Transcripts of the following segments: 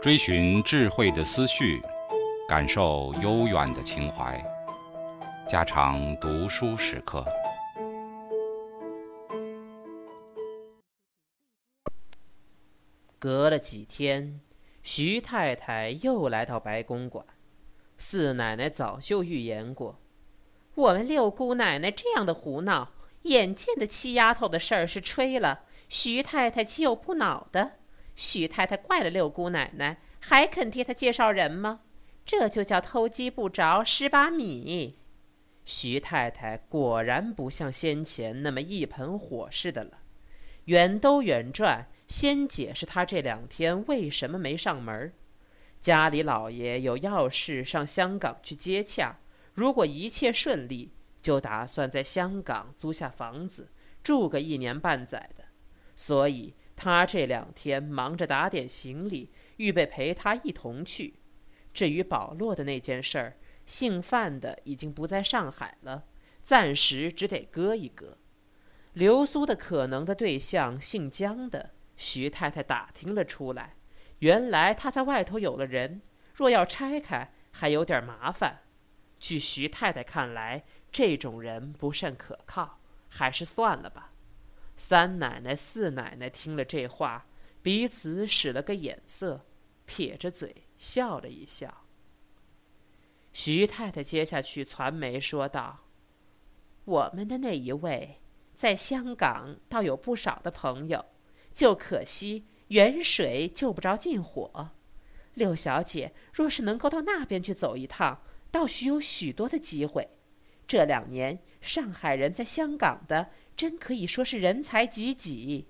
追寻智慧的思绪，感受悠远的情怀。家常读书时刻。隔了几天，徐太太又来到白公馆。四奶奶早就预言过，我们六姑奶奶这样的胡闹，眼见的七丫头的事儿是吹了，徐太太岂有不恼的？徐太太怪了六姑奶奶，还肯替她介绍人吗？这就叫偷鸡不着蚀把米。徐太太果然不像先前那么一盆火似的了，远兜远转，先解释她这两天为什么没上门。家里老爷有要事上香港去接洽，如果一切顺利，就打算在香港租下房子住个一年半载的，所以。他这两天忙着打点行李，预备陪他一同去。至于保罗的那件事儿，姓范的已经不在上海了，暂时只得搁一搁。流苏的可能的对象姓江的，徐太太打听了出来，原来他在外头有了人，若要拆开，还有点麻烦。据徐太太看来，这种人不甚可靠，还是算了吧。三奶奶、四奶奶听了这话，彼此使了个眼色，撇着嘴笑了一笑。徐太太接下去传媒说道：“我们的那一位在香港倒有不少的朋友，就可惜远水救不着近火。六小姐若是能够到那边去走一趟，倒许有许多的机会。这两年上海人在香港的。”真可以说是人才济济，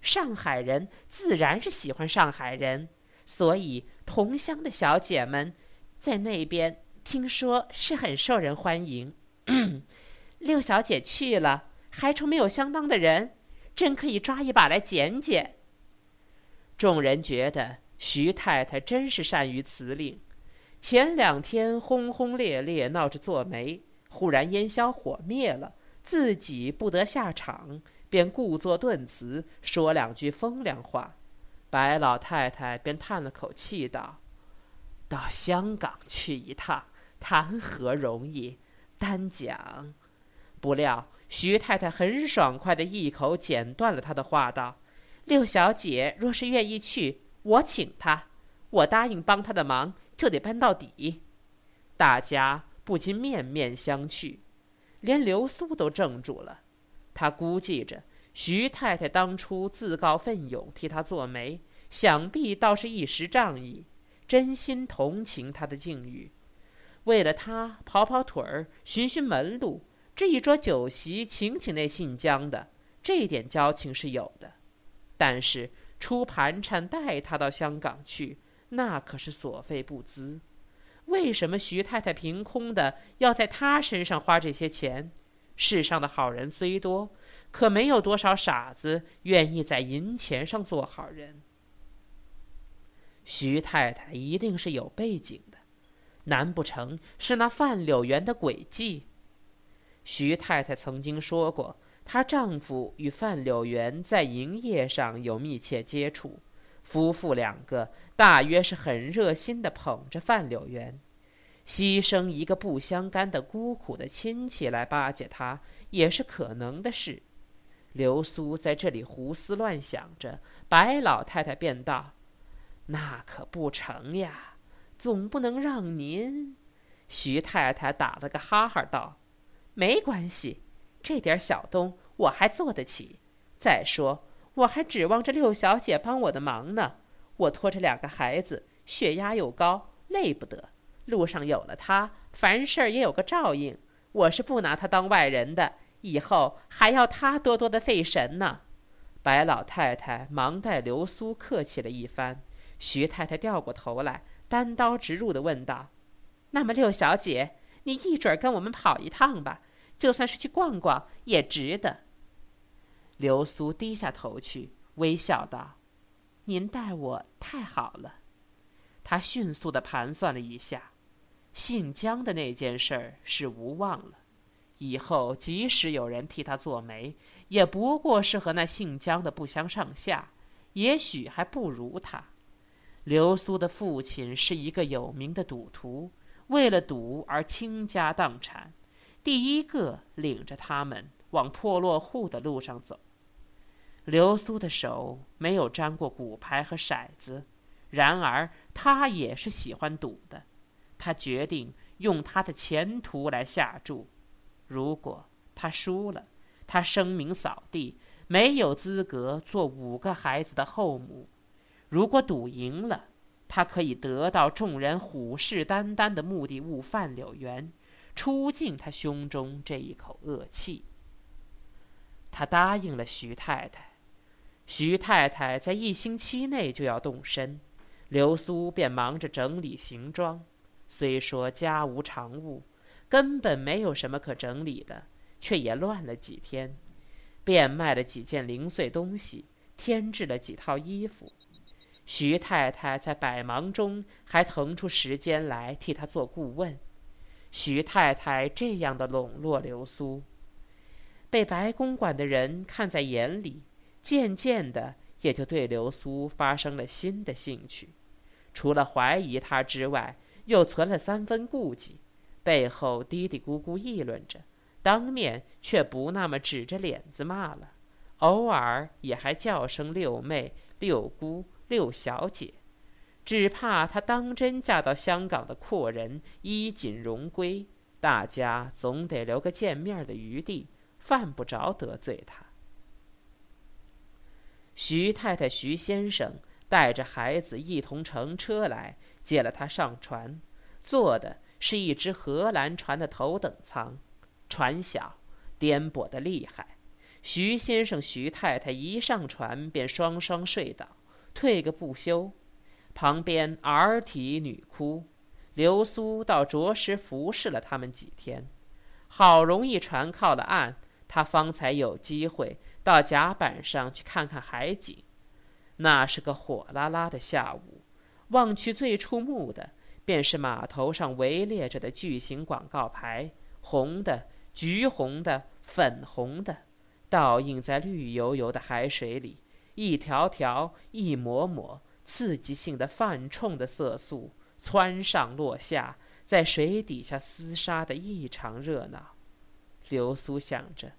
上海人自然是喜欢上海人，所以同乡的小姐们在那边听说是很受人欢迎。六小姐去了，还愁没有相当的人，真可以抓一把来捡捡。众人觉得徐太太真是善于辞令，前两天轰轰烈烈闹着做媒，忽然烟消火灭了。自己不得下场，便故作顿辞，说两句风凉话。白老太太便叹了口气道：“到香港去一趟，谈何容易？单讲。”不料徐太太很爽快的一口剪断了他的话，道：“六小姐若是愿意去，我请她，我答应帮她的忙，就得搬到底。”大家不禁面面相觑。连流苏都怔住了，他估计着徐太太当初自告奋勇替他做媒，想必倒是一时仗义，真心同情他的境遇，为了他跑跑腿儿、寻寻门路，这一桌酒席请请那姓江的，这点交情是有的。但是出盘缠带他到香港去，那可是所费不赀。为什么徐太太凭空的要在他身上花这些钱？世上的好人虽多，可没有多少傻子愿意在银钱上做好人。徐太太一定是有背景的，难不成是那范柳园的诡计？徐太太曾经说过，她丈夫与范柳园在营业上有密切接触。夫妇两个大约是很热心的捧着范柳园，牺牲一个不相干的孤苦的亲戚来巴结他，也是可能的事。刘苏在这里胡思乱想着，白老太太便道：“那可不成呀，总不能让您。”徐太太打了个哈哈道：“没关系，这点小东我还做得起。再说。”我还指望着六小姐帮我的忙呢。我拖着两个孩子，血压又高，累不得。路上有了她，凡事也有个照应。我是不拿她当外人的，以后还要她多多的费神呢。白老太太忙带流苏客气了一番。徐太太掉过头来，单刀直入的问道：“那么六小姐，你一准跟我们跑一趟吧？就算是去逛逛，也值得。”流苏低下头去，微笑道：“您待我太好了。”他迅速地盘算了一下，姓江的那件事儿是无望了，以后即使有人替他做媒，也不过是和那姓姜的不相上下，也许还不如他。刘苏的父亲是一个有名的赌徒，为了赌而倾家荡产，第一个领着他们往破落户的路上走。刘苏的手没有沾过骨牌和骰子，然而他也是喜欢赌的。他决定用他的前途来下注。如果他输了，他声名扫地，没有资格做五个孩子的后母；如果赌赢了，他可以得到众人虎视眈眈的目的物范柳园，出尽他胸中这一口恶气。他答应了徐太太，徐太太在一星期内就要动身，刘苏便忙着整理行装。虽说家无常物。根本没有什么可整理的，却也乱了几天，变卖了几件零碎东西，添置了几套衣服。徐太太在百忙中还腾出时间来替他做顾问。徐太太这样的笼络流苏，被白公馆的人看在眼里，渐渐的也就对流苏发生了新的兴趣，除了怀疑他之外，又存了三分顾忌。背后嘀嘀咕咕议论着，当面却不那么指着脸子骂了，偶尔也还叫声六妹、六姑、六小姐，只怕她当真嫁到香港的阔人，衣锦荣归，大家总得留个见面的余地，犯不着得罪她。徐太太、徐先生带着孩子一同乘车来接了他上船，坐的。是一只荷兰船的头等舱，船小，颠簸的厉害。徐先生、徐太太一上船便双双睡倒，退个不休。旁边儿啼女哭，流苏倒着实服侍了他们几天。好容易船靠了岸，他方才有机会到甲板上去看看海景。那是个火辣辣的下午，望去最触目的。便是码头上围列着的巨型广告牌，红的、橘红的、粉红的，倒映在绿油油的海水里，一条条、一抹抹，刺激性的泛冲的色素窜上落下，在水底下厮杀的异常热闹。流苏想着，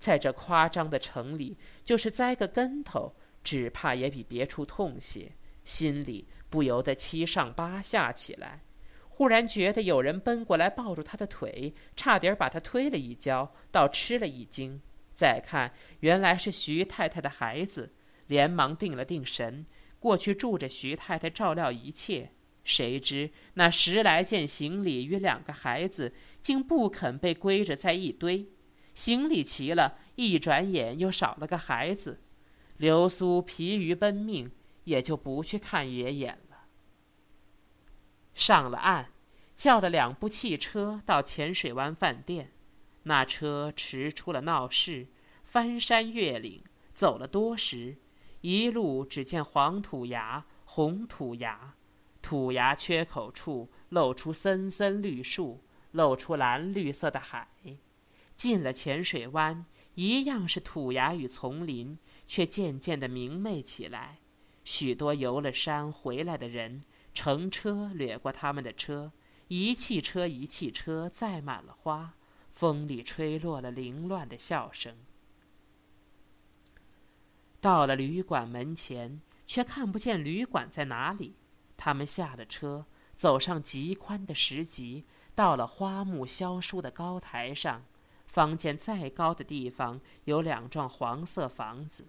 在这夸张的城里，就是栽个跟头，只怕也比别处痛些，心里。不由得七上八下起来，忽然觉得有人奔过来抱住他的腿，差点把他推了一跤，倒吃了一惊。再看，原来是徐太太的孩子，连忙定了定神，过去助着徐太太照料一切。谁知那十来件行李与两个孩子，竟不肯被归着在一堆。行李齐了，一转眼又少了个孩子。流苏疲于奔命。也就不去看爷爷了。上了岸，叫了两部汽车到浅水湾饭店。那车驰出了闹市，翻山越岭，走了多时，一路只见黄土崖、红土崖，土崖缺口处露出森森绿树，露出蓝绿色的海。进了浅水湾，一样是土崖与丛林，却渐渐的明媚起来。许多游了山回来的人，乘车掠过他们的车，一汽车一汽车载满了花，风里吹落了凌乱的笑声。到了旅馆门前，却看不见旅馆在哪里。他们下了车，走上极宽的石级，到了花木萧疏的高台上，方见再高的地方有两幢黄色房子。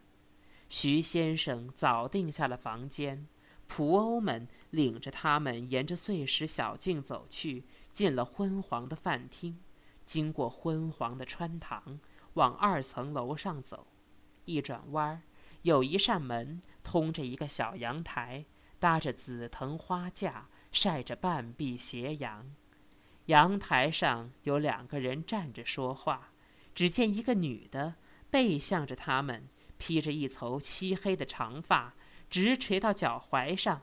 徐先生早定下了房间，仆欧们领着他们沿着碎石小径走去，进了昏黄的饭厅，经过昏黄的穿堂，往二层楼上走。一转弯，有一扇门通着一个小阳台，搭着紫藤花架，晒着半壁斜阳。阳台上有两个人站着说话，只见一个女的背向着他们。披着一头漆黑的长发，直垂到脚踝上，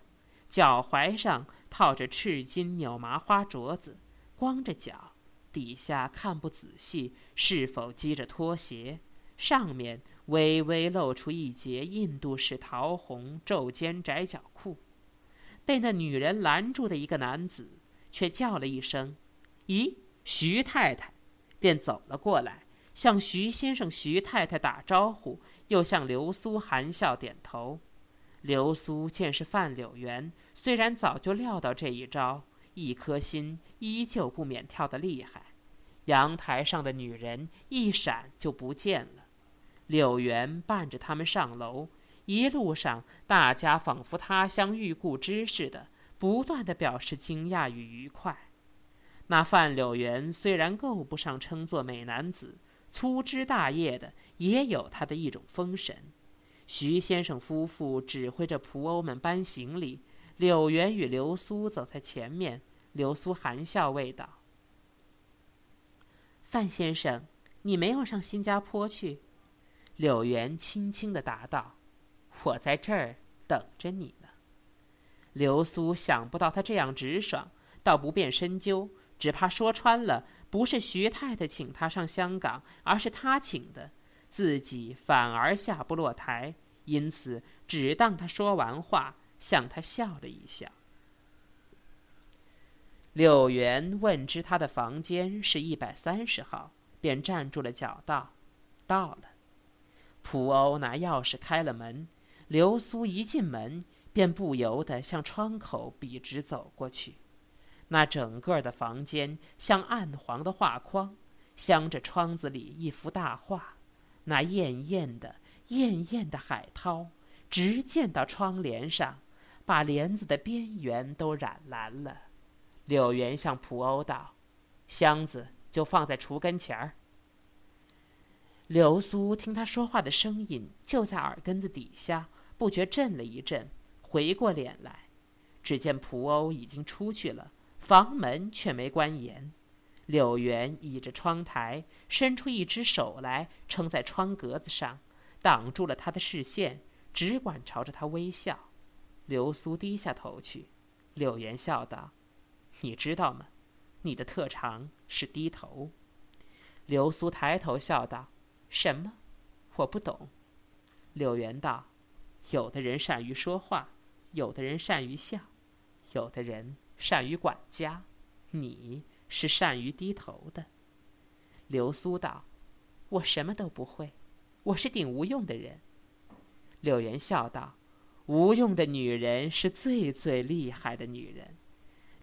脚踝上套着赤金纽麻花镯子，光着脚，底下看不仔细，是否系着拖鞋？上面微微露出一截印度式桃红皱肩窄脚裤。被那女人拦住的一个男子，却叫了一声：“咦，徐太太！”便走了过来，向徐先生、徐太太打招呼，又向刘苏含笑点头。刘苏见是范柳原，虽然早就料到这一招，一颗心依旧不免跳得厉害。阳台上的女人一闪就不见了。柳原伴着他们上楼，一路上大家仿佛他乡遇故知似的，不断的表示惊讶与愉快。那范柳原虽然够不上称作美男子，粗枝大叶的，也有他的一种风神。徐先生夫妇指挥着仆欧们搬行李，柳原与流苏走在前面。流苏含笑问道：“范先生，你没有上新加坡去？”柳原轻轻的答道：“我在这儿等着你呢。”流苏想不到他这样直爽，倒不便深究，只怕说穿了，不是徐太太请他上香港，而是他请的。自己反而下不落台，因此只当他说完话，向他笑了一笑。柳原问知他的房间是一百三十号，便站住了脚，道：“到了。”蒲欧拿钥匙开了门，流苏一进门，便不由得向窗口笔直走过去。那整个的房间像暗黄的画框，镶着窗子里一幅大画。那艳艳的、艳艳的海涛，直溅到窗帘上，把帘子的边缘都染蓝了。柳原向蒲欧道：“箱子就放在橱跟前儿。”流苏听他说话的声音就在耳根子底下，不觉震了一震，回过脸来，只见蒲欧已经出去了，房门却没关严。柳原倚着窗台，伸出一只手来撑在窗格子上，挡住了他的视线，只管朝着他微笑。流苏低下头去，柳原笑道：“你知道吗？你的特长是低头。”流苏抬头笑道：“什么？我不懂。”柳原道：“有的人善于说话，有的人善于笑，有的人善于管家，你。”是善于低头的，流苏道：“我什么都不会，我是顶无用的人。”柳原笑道：“无用的女人是最最厉害的女人。”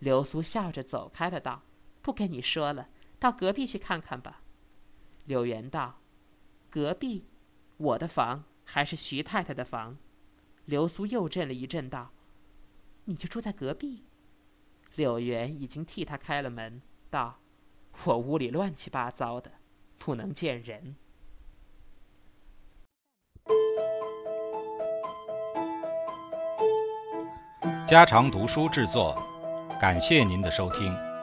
流苏笑着走开了，道：“不跟你说了，到隔壁去看看吧。”柳原道：“隔壁，我的房还是徐太太的房？”流苏又震了一震，道：“你就住在隔壁？”柳原已经替他开了门。道：“我屋里乱七八糟的，不能见人。”家常读书制作，感谢您的收听。